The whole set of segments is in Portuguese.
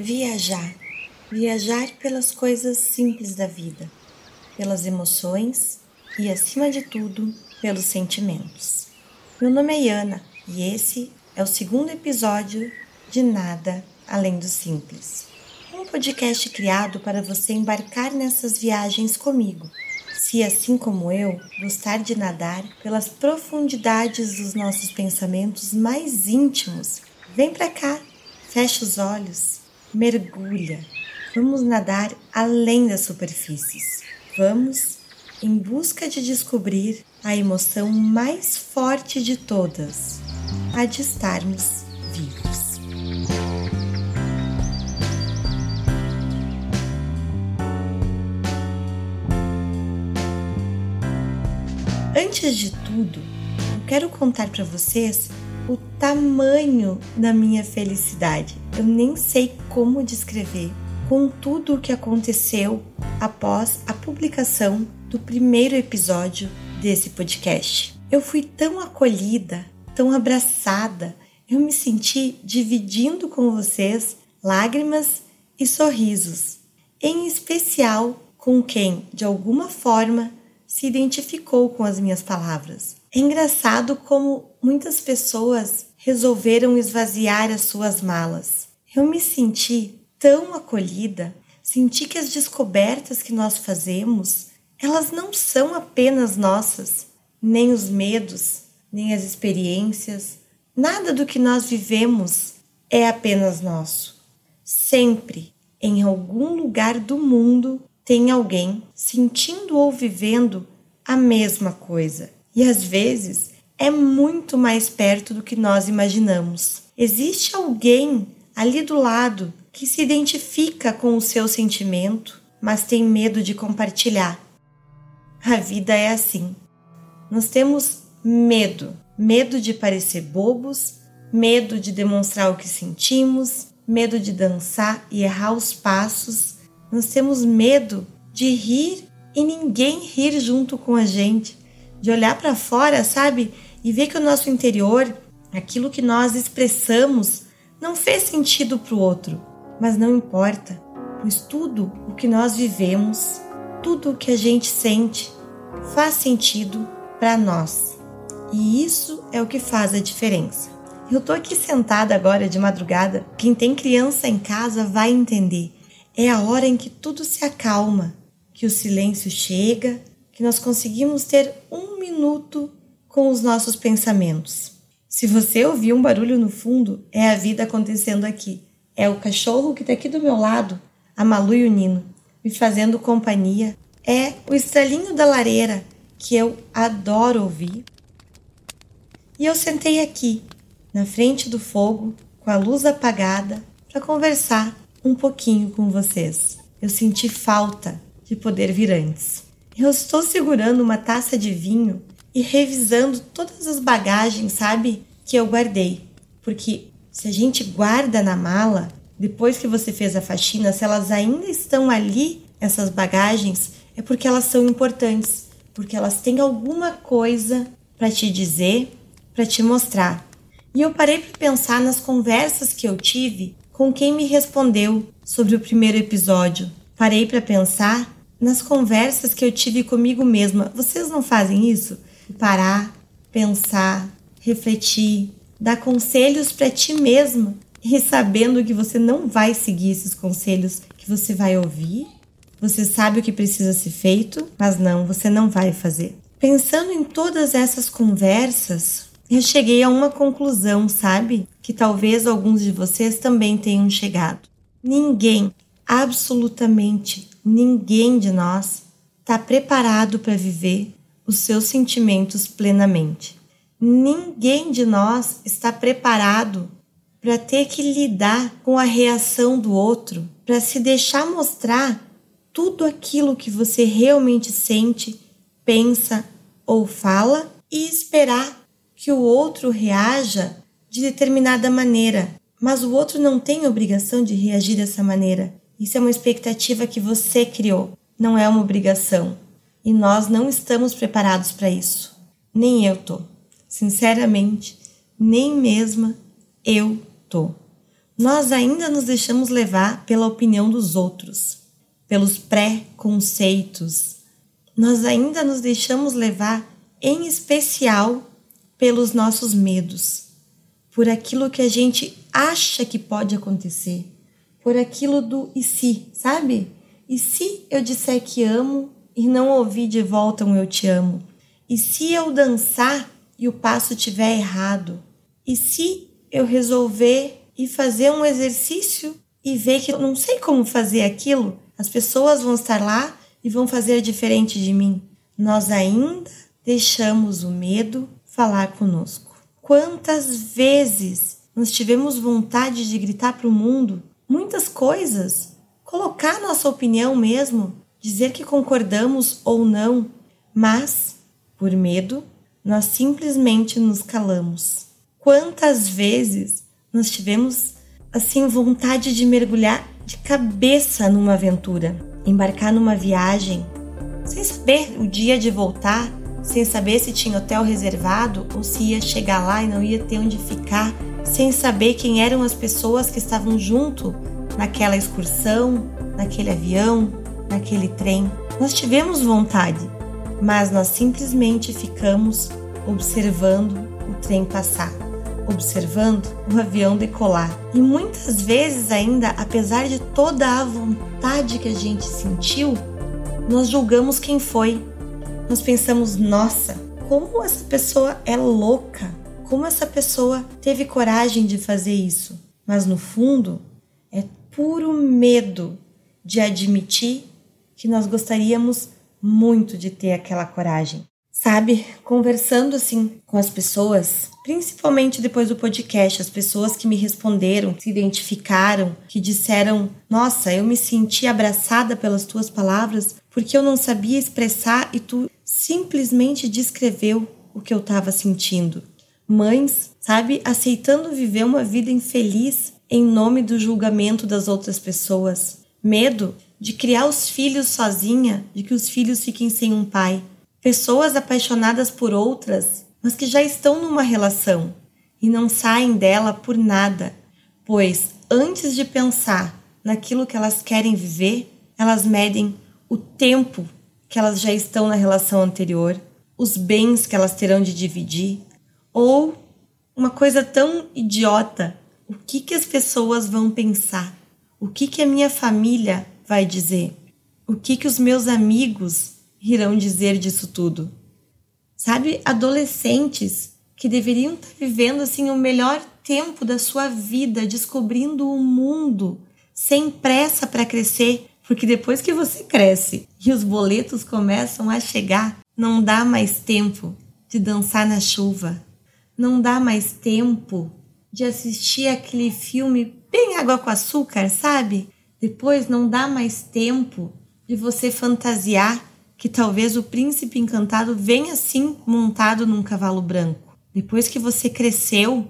Viajar. Viajar pelas coisas simples da vida, pelas emoções e, acima de tudo, pelos sentimentos. Meu nome é Yana e esse é o segundo episódio de Nada Além do Simples. Um podcast criado para você embarcar nessas viagens comigo. Se, assim como eu, gostar de nadar pelas profundidades dos nossos pensamentos mais íntimos, vem para cá, fecha os olhos mergulha. Vamos nadar além das superfícies. Vamos em busca de descobrir a emoção mais forte de todas, a de estarmos vivos. Antes de tudo, eu quero contar para vocês o tamanho da minha felicidade. Eu nem sei como descrever com tudo o que aconteceu após a publicação do primeiro episódio desse podcast. Eu fui tão acolhida, tão abraçada, eu me senti dividindo com vocês lágrimas e sorrisos, em especial com quem, de alguma forma, se identificou com as minhas palavras. É engraçado como muitas pessoas resolveram esvaziar as suas malas. Eu me senti tão acolhida, senti que as descobertas que nós fazemos, elas não são apenas nossas, nem os medos, nem as experiências, nada do que nós vivemos é apenas nosso. Sempre, em algum lugar do mundo, tem alguém sentindo ou vivendo a mesma coisa e às vezes é muito mais perto do que nós imaginamos. Existe alguém ali do lado que se identifica com o seu sentimento, mas tem medo de compartilhar. A vida é assim. Nós temos medo, medo de parecer bobos, medo de demonstrar o que sentimos, medo de dançar e errar os passos. Nós temos medo de rir e ninguém rir junto com a gente de olhar para fora, sabe? E ver que o nosso interior, aquilo que nós expressamos, não fez sentido para o outro. Mas não importa, pois tudo o que nós vivemos, tudo o que a gente sente, faz sentido para nós. E isso é o que faz a diferença. Eu tô aqui sentada agora de madrugada. Quem tem criança em casa vai entender. É a hora em que tudo se acalma, que o silêncio chega que nós conseguimos ter um minuto com os nossos pensamentos. Se você ouvir um barulho no fundo, é a vida acontecendo aqui. É o cachorro que está aqui do meu lado, a Malu e o Nino, me fazendo companhia. É o estralinho da lareira, que eu adoro ouvir. E eu sentei aqui, na frente do fogo, com a luz apagada, para conversar um pouquinho com vocês. Eu senti falta de poder vir antes. Eu estou segurando uma taça de vinho e revisando todas as bagagens, sabe, que eu guardei. Porque se a gente guarda na mala, depois que você fez a faxina, se elas ainda estão ali, essas bagagens, é porque elas são importantes, porque elas têm alguma coisa para te dizer, para te mostrar. E eu parei para pensar nas conversas que eu tive com quem me respondeu sobre o primeiro episódio. Parei para pensar nas conversas que eu tive comigo mesma. Vocês não fazem isso? Parar, pensar, refletir, dar conselhos para ti mesma e sabendo que você não vai seguir esses conselhos, que você vai ouvir. Você sabe o que precisa ser feito, mas não, você não vai fazer. Pensando em todas essas conversas, eu cheguei a uma conclusão, sabe? Que talvez alguns de vocês também tenham chegado. Ninguém, absolutamente ninguém de nós está preparado para viver os seus sentimentos plenamente. Ninguém de nós está preparado para ter que lidar com a reação do outro, para se deixar mostrar tudo aquilo que você realmente sente, pensa ou fala e esperar que o outro reaja de determinada maneira. Mas o outro não tem obrigação de reagir dessa maneira. Isso é uma expectativa que você criou, não é uma obrigação. E nós não estamos preparados para isso. Nem eu tô. Sinceramente, nem mesmo eu tô. nós ainda nos deixamos levar pela opinião dos outros, pelos pré-conceitos. Nós ainda nos deixamos levar, em especial, pelos nossos medos, por aquilo que a gente acha que pode acontecer, por aquilo do e se, sabe? E se eu disser que amo e não ouvir de volta um eu te amo? E se eu dançar e o passo tiver errado? E se eu resolver e fazer um exercício e ver que eu não sei como fazer aquilo, as pessoas vão estar lá e vão fazer diferente de mim. Nós ainda deixamos o medo falar conosco. Quantas vezes nós tivemos vontade de gritar para o mundo muitas coisas, colocar nossa opinião mesmo, dizer que concordamos ou não, mas, por medo, nós simplesmente nos calamos. Quantas vezes nós tivemos assim vontade de mergulhar de cabeça numa aventura, embarcar numa viagem, sem saber o dia de voltar, sem saber se tinha hotel reservado ou se ia chegar lá e não ia ter onde ficar, sem saber quem eram as pessoas que estavam junto naquela excursão, naquele avião, naquele trem. Nós tivemos vontade, mas nós simplesmente ficamos observando o trem passar observando o avião decolar. E muitas vezes, ainda, apesar de toda a vontade que a gente sentiu, nós julgamos quem foi. Nós pensamos, nossa, como essa pessoa é louca, como essa pessoa teve coragem de fazer isso. Mas no fundo, é puro medo de admitir que nós gostaríamos muito de ter aquela coragem sabe, conversando assim com as pessoas, principalmente depois do podcast, as pessoas que me responderam, se identificaram, que disseram: "Nossa, eu me senti abraçada pelas tuas palavras, porque eu não sabia expressar e tu simplesmente descreveu o que eu estava sentindo". Mães, sabe, aceitando viver uma vida infeliz em nome do julgamento das outras pessoas. Medo de criar os filhos sozinha, de que os filhos fiquem sem um pai Pessoas apaixonadas por outras, mas que já estão numa relação e não saem dela por nada, pois antes de pensar naquilo que elas querem viver, elas medem o tempo que elas já estão na relação anterior, os bens que elas terão de dividir, ou uma coisa tão idiota, o que que as pessoas vão pensar? O que que a minha família vai dizer? O que que os meus amigos irão dizer disso tudo? Sabe, adolescentes que deveriam estar vivendo assim o melhor tempo da sua vida, descobrindo o mundo, sem pressa para crescer, porque depois que você cresce e os boletos começam a chegar, não dá mais tempo de dançar na chuva, não dá mais tempo de assistir aquele filme bem água com açúcar, sabe? Depois não dá mais tempo de você fantasiar que talvez o príncipe encantado venha assim montado num cavalo branco. Depois que você cresceu,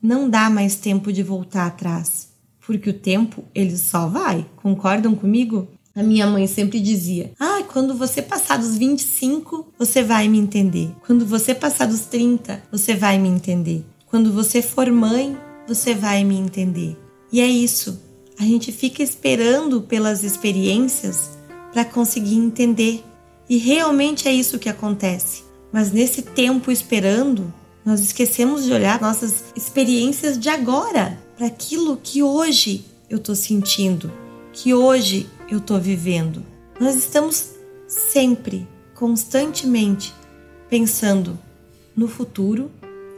não dá mais tempo de voltar atrás, porque o tempo ele só vai. Concordam comigo? A minha mãe sempre dizia: "Ah, quando você passar dos 25, você vai me entender. Quando você passar dos 30, você vai me entender. Quando você for mãe, você vai me entender". E é isso. A gente fica esperando pelas experiências para conseguir entender e realmente é isso que acontece. Mas nesse tempo esperando, nós esquecemos de olhar nossas experiências de agora, para aquilo que hoje eu estou sentindo, que hoje eu estou vivendo. Nós estamos sempre, constantemente, pensando no futuro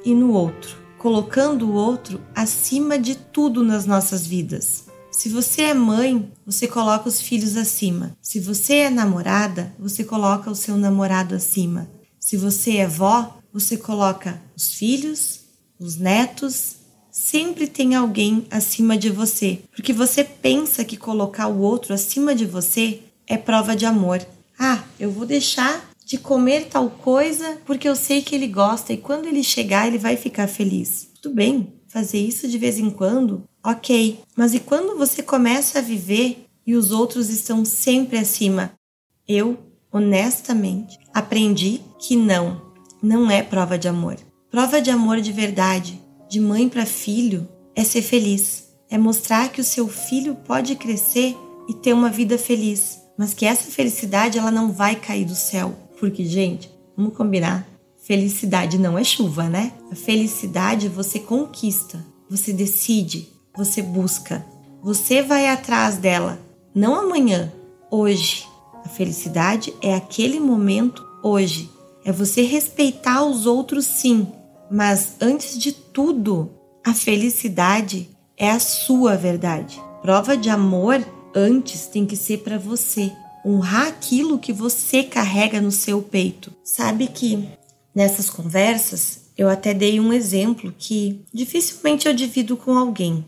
e no outro, colocando o outro acima de tudo nas nossas vidas. Se você é mãe, você coloca os filhos acima. Se você é namorada, você coloca o seu namorado acima. Se você é vó, você coloca os filhos, os netos. Sempre tem alguém acima de você, porque você pensa que colocar o outro acima de você é prova de amor. Ah, eu vou deixar de comer tal coisa porque eu sei que ele gosta e quando ele chegar ele vai ficar feliz. Tudo bem, fazer isso de vez em quando Ok, mas e quando você começa a viver e os outros estão sempre acima? Eu, honestamente, aprendi que não, não é prova de amor. Prova de amor de verdade, de mãe para filho, é ser feliz, é mostrar que o seu filho pode crescer e ter uma vida feliz, mas que essa felicidade ela não vai cair do céu, porque gente, vamos combinar, felicidade não é chuva, né? A felicidade você conquista, você decide, você busca, você vai atrás dela, não amanhã, hoje. A felicidade é aquele momento hoje. É você respeitar os outros, sim, mas antes de tudo, a felicidade é a sua verdade. Prova de amor antes tem que ser para você. Honrar aquilo que você carrega no seu peito. Sabe que nessas conversas eu até dei um exemplo que dificilmente eu divido com alguém,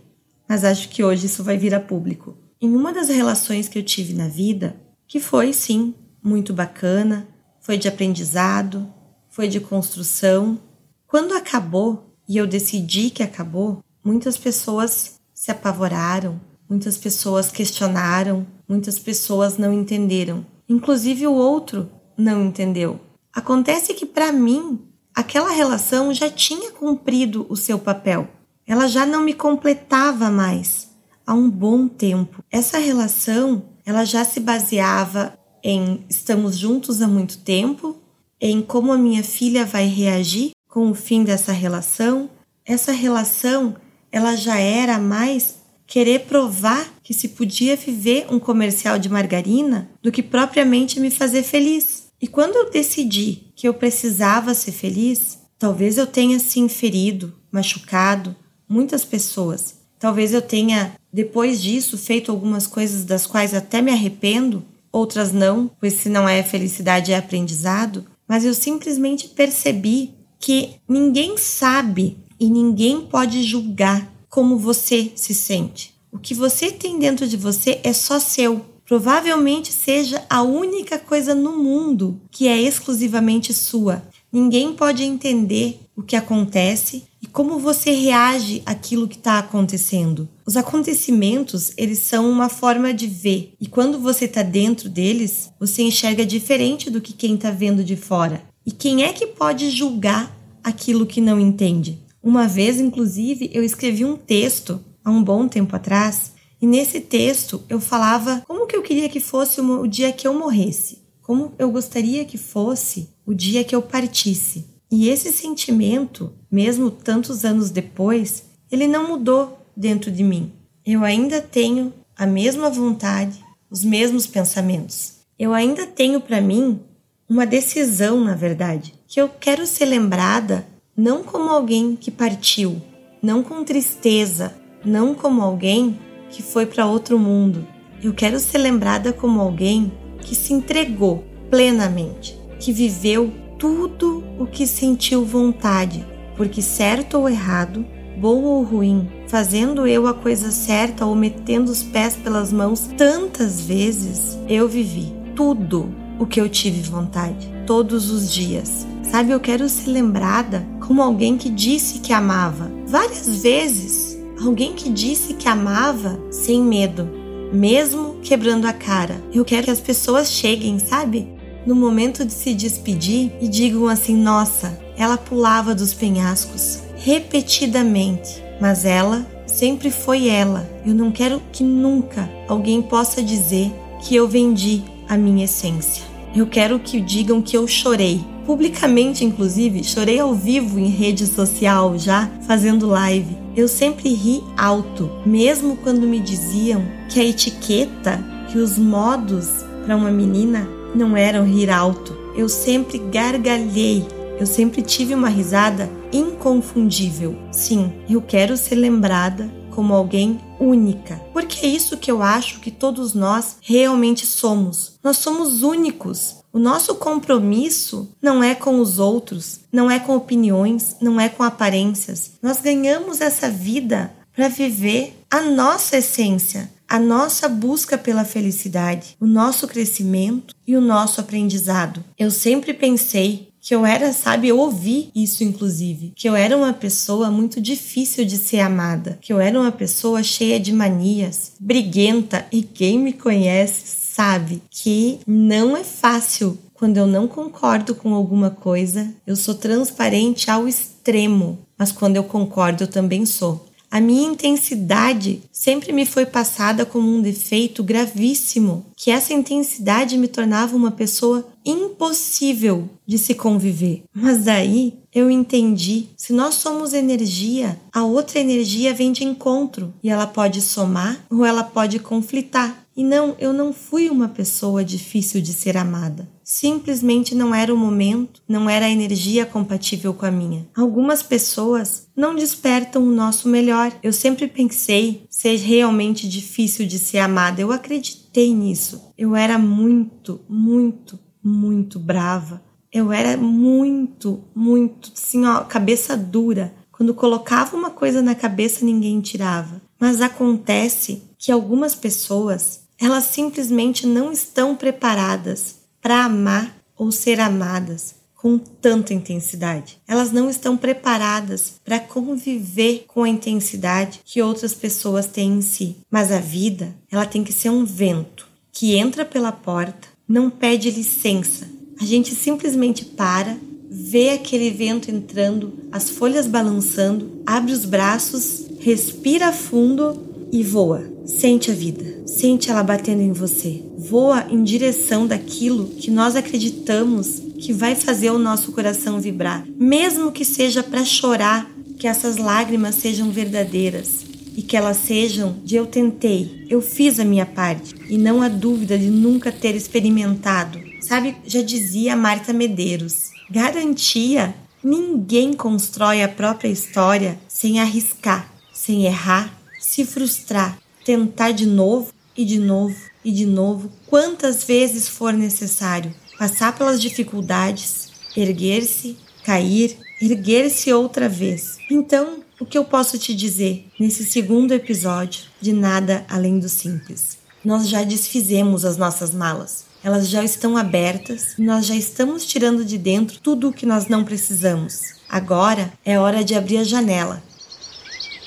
mas acho que hoje isso vai vir a público. Em uma das relações que eu tive na vida, que foi sim muito bacana, foi de aprendizado, foi de construção. Quando acabou e eu decidi que acabou, muitas pessoas se apavoraram, muitas pessoas questionaram, muitas pessoas não entenderam. Inclusive o outro não entendeu. Acontece que para mim, aquela relação já tinha cumprido o seu papel. Ela já não me completava mais há um bom tempo. Essa relação, ela já se baseava em estamos juntos há muito tempo, em como a minha filha vai reagir com o fim dessa relação. Essa relação, ela já era mais querer provar que se podia viver um comercial de margarina do que propriamente me fazer feliz. E quando eu decidi que eu precisava ser feliz, talvez eu tenha se ferido, machucado muitas pessoas. Talvez eu tenha, depois disso, feito algumas coisas das quais até me arrependo, outras não, pois se não é felicidade é aprendizado, mas eu simplesmente percebi que ninguém sabe e ninguém pode julgar como você se sente. O que você tem dentro de você é só seu. Provavelmente seja a única coisa no mundo que é exclusivamente sua. Ninguém pode entender o que acontece como você reage àquilo que está acontecendo. Os acontecimentos, eles são uma forma de ver, e quando você está dentro deles, você enxerga diferente do que quem está vendo de fora. E quem é que pode julgar aquilo que não entende? Uma vez, inclusive, eu escrevi um texto há um bom tempo atrás, e nesse texto eu falava como que eu queria que fosse o dia que eu morresse, como eu gostaria que fosse o dia que eu partisse. E esse sentimento, mesmo tantos anos depois, ele não mudou dentro de mim. Eu ainda tenho a mesma vontade, os mesmos pensamentos. Eu ainda tenho para mim uma decisão, na verdade, que eu quero ser lembrada não como alguém que partiu, não com tristeza, não como alguém que foi para outro mundo. Eu quero ser lembrada como alguém que se entregou plenamente, que viveu tudo o que sentiu vontade, porque certo ou errado, bom ou ruim, fazendo eu a coisa certa ou metendo os pés pelas mãos tantas vezes, eu vivi tudo o que eu tive vontade, todos os dias. Sabe, eu quero ser lembrada como alguém que disse que amava. Várias vezes, alguém que disse que amava sem medo, mesmo quebrando a cara. Eu quero que as pessoas cheguem, sabe? No momento de se despedir e digam assim: nossa, ela pulava dos penhascos repetidamente, mas ela sempre foi ela. Eu não quero que nunca alguém possa dizer que eu vendi a minha essência. Eu quero que digam que eu chorei. Publicamente, inclusive, chorei ao vivo em rede social, já fazendo live. Eu sempre ri alto, mesmo quando me diziam que a etiqueta, que os modos para uma menina não eram rir alto. Eu sempre gargalhei. Eu sempre tive uma risada inconfundível. Sim, eu quero ser lembrada como alguém única. Porque é isso que eu acho que todos nós realmente somos. Nós somos únicos. O nosso compromisso não é com os outros, não é com opiniões, não é com aparências. Nós ganhamos essa vida para viver a nossa essência, a nossa busca pela felicidade, o nosso crescimento e o nosso aprendizado. Eu sempre pensei que eu era, sabe, eu ouvi isso inclusive, que eu era uma pessoa muito difícil de ser amada, que eu era uma pessoa cheia de manias, briguenta e quem me conhece sabe que não é fácil quando eu não concordo com alguma coisa, eu sou transparente ao extremo, mas quando eu concordo eu também sou. A minha intensidade sempre me foi passada como um defeito gravíssimo, que essa intensidade me tornava uma pessoa impossível de se conviver. Mas daí eu entendi: se nós somos energia, a outra energia vem de encontro e ela pode somar ou ela pode conflitar. E não, eu não fui uma pessoa difícil de ser amada. Simplesmente não era o momento, não era a energia compatível com a minha. Algumas pessoas não despertam o nosso melhor. Eu sempre pensei ser realmente difícil de ser amada. Eu acreditei nisso. Eu era muito, muito, muito brava. Eu era muito, muito, assim, ó, cabeça dura. Quando colocava uma coisa na cabeça, ninguém tirava. Mas acontece que algumas pessoas elas simplesmente não estão preparadas para amar ou ser amadas com tanta intensidade. Elas não estão preparadas para conviver com a intensidade que outras pessoas têm em si. Mas a vida, ela tem que ser um vento que entra pela porta, não pede licença. A gente simplesmente para, vê aquele vento entrando, as folhas balançando, abre os braços, respira fundo e voa. Sente a vida, sente ela batendo em você. Voa em direção daquilo que nós acreditamos que vai fazer o nosso coração vibrar, mesmo que seja para chorar, que essas lágrimas sejam verdadeiras e que elas sejam de eu tentei, eu fiz a minha parte e não há dúvida de nunca ter experimentado. Sabe, já dizia Marta Medeiros, garantia ninguém constrói a própria história sem arriscar, sem errar, se frustrar tentar de novo e de novo e de novo, quantas vezes for necessário, passar pelas dificuldades, erguer-se, cair, erguer-se outra vez. Então, o que eu posso te dizer nesse segundo episódio de Nada Além do Simples? Nós já desfizemos as nossas malas. Elas já estão abertas e nós já estamos tirando de dentro tudo o que nós não precisamos. Agora é hora de abrir a janela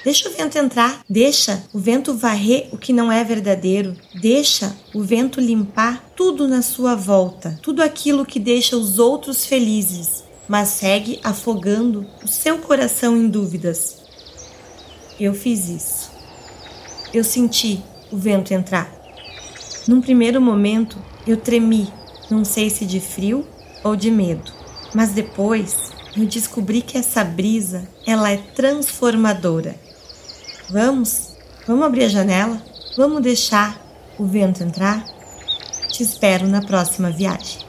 Deixa o vento entrar, deixa o vento varrer o que não é verdadeiro, deixa o vento limpar tudo na sua volta, tudo aquilo que deixa os outros felizes, mas segue afogando o seu coração em dúvidas. Eu fiz isso. Eu senti o vento entrar. Num primeiro momento, eu tremi, não sei se de frio ou de medo, mas depois eu descobri que essa brisa, ela é transformadora Vamos? Vamos abrir a janela? Vamos deixar o vento entrar? Te espero na próxima viagem.